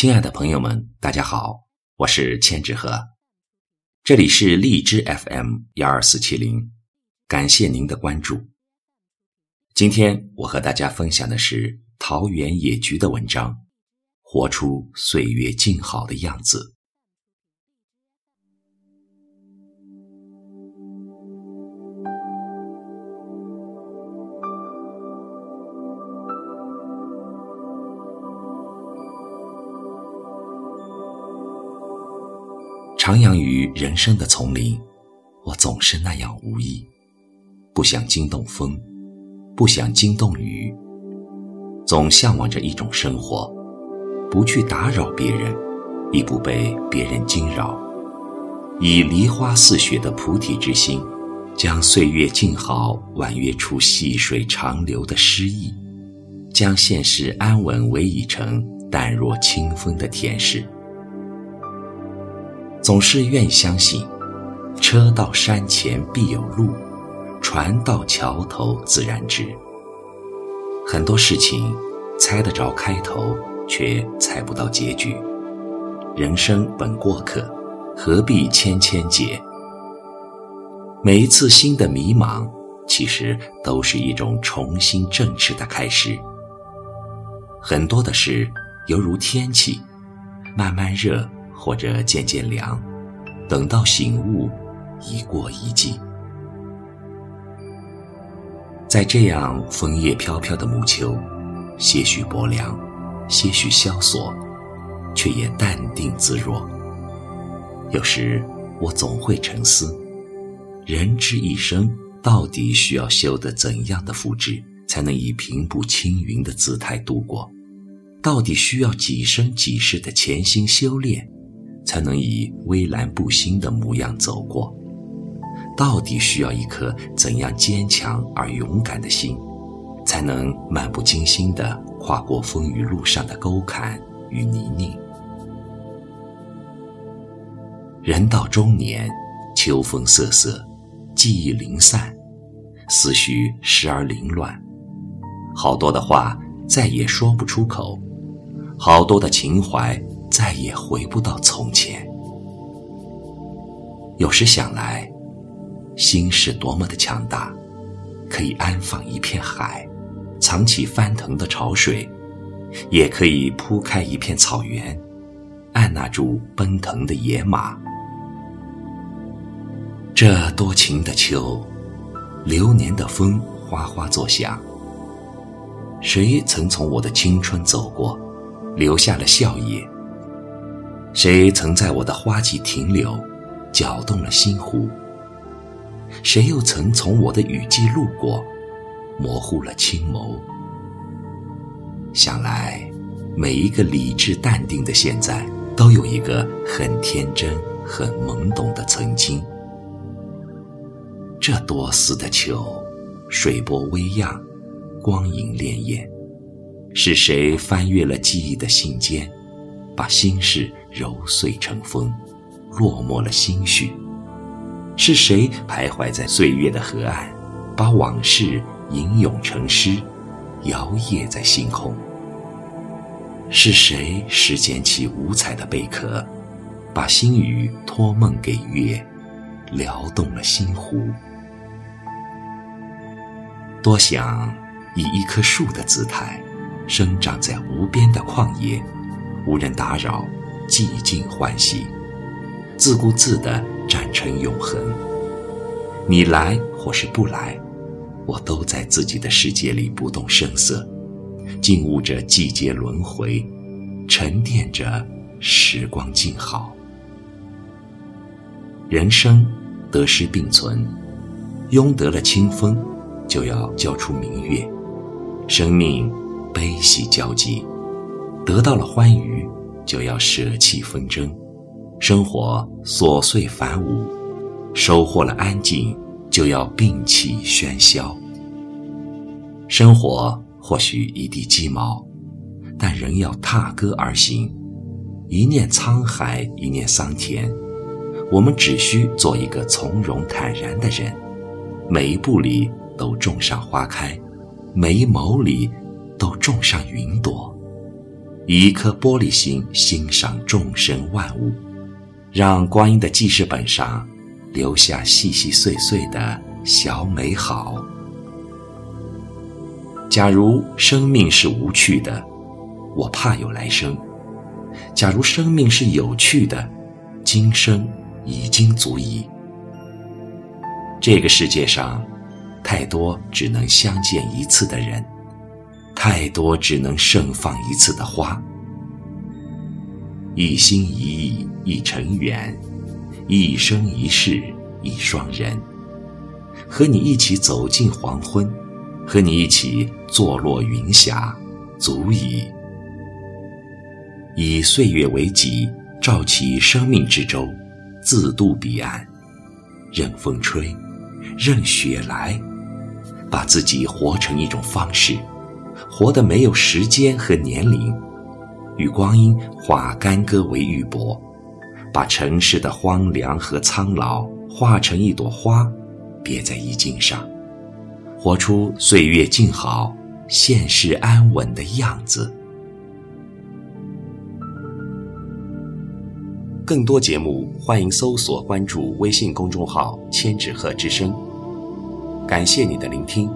亲爱的朋友们，大家好，我是千纸鹤，这里是荔枝 FM 幺二四七零，感谢您的关注。今天我和大家分享的是桃源野菊的文章，《活出岁月静好的样子》。徜徉于人生的丛林，我总是那样无意，不想惊动风，不想惊动雨，总向往着一种生活，不去打扰别人，亦不被别人惊扰，以梨花似雪的菩提之心，将岁月静好婉约出细水长流的诗意，将现实安稳委以成淡若清风的恬适。总是愿意相信，车到山前必有路，船到桥头自然直。很多事情猜得着开头，却猜不到结局。人生本过客，何必千千结？每一次新的迷茫，其实都是一种重新正视的开始。很多的事，犹如天气，慢慢热。或者渐渐凉，等到醒悟，已过一季。在这样枫叶飘飘的暮秋，些许薄凉，些许萧索，却也淡定自若。有时我总会沉思：人之一生，到底需要修得怎样的福祉，才能以平步青云的姿态度过？到底需要几生几世的潜心修炼？才能以微澜不兴的模样走过，到底需要一颗怎样坚强而勇敢的心，才能漫不经心地跨过风雨路上的沟坎与泥泞？人到中年，秋风瑟瑟，记忆零散，思绪时而凌乱，好多的话再也说不出口，好多的情怀。再也回不到从前。有时想来，心是多么的强大，可以安放一片海，藏起翻腾的潮水，也可以铺开一片草原，按捺住奔腾的野马。这多情的秋，流年的风哗哗作响。谁曾从我的青春走过，留下了笑靥？谁曾在我的花季停留，搅动了心湖？谁又曾从我的雨季路过，模糊了青眸？想来，每一个理智淡定的现在，都有一个很天真、很懵懂的曾经。这多思的秋，水波微漾，光影潋滟。是谁翻阅了记忆的信笺，把心事？揉碎成风，落寞了心绪。是谁徘徊在岁月的河岸，把往事吟咏成诗，摇曳在星空？是谁拾捡起五彩的贝壳，把心语托梦给月，撩动了心湖？多想以一棵树的姿态，生长在无边的旷野，无人打扰。寂静欢喜，自顾自地站成永恒。你来或是不来，我都在自己的世界里不动声色，静悟着季节轮回，沉淀着时光静好。人生得失并存，拥得了清风，就要交出明月；生命悲喜交集，得到了欢愉。就要舍弃纷争，生活琐碎繁芜；收获了安静，就要摒弃喧嚣。生活或许一地鸡毛，但仍要踏歌而行。一念沧海，一念桑田。我们只需做一个从容坦然的人，每一步里都种上花开，每一眸里都种上云朵。以一颗玻璃心欣赏众生万物，让光阴的记事本上留下细细碎碎的小美好。假如生命是无趣的，我怕有来生；假如生命是有趣的，今生已经足矣。这个世界上，太多只能相见一次的人，太多只能盛放一次的花。一心一意一尘缘，一生一世一双人。和你一起走进黄昏，和你一起坐落云霞，足矣。以岁月为己，照起生命之舟，自渡彼岸。任风吹，任雪来，把自己活成一种方式，活得没有时间和年龄，与光阴化干戈为玉帛，把尘世的荒凉和苍老化成一朵花，别在衣襟上，活出岁月静好、现世安稳的样子。更多节目，欢迎搜索关注微信公众号“千纸鹤之声”。感谢你的聆听。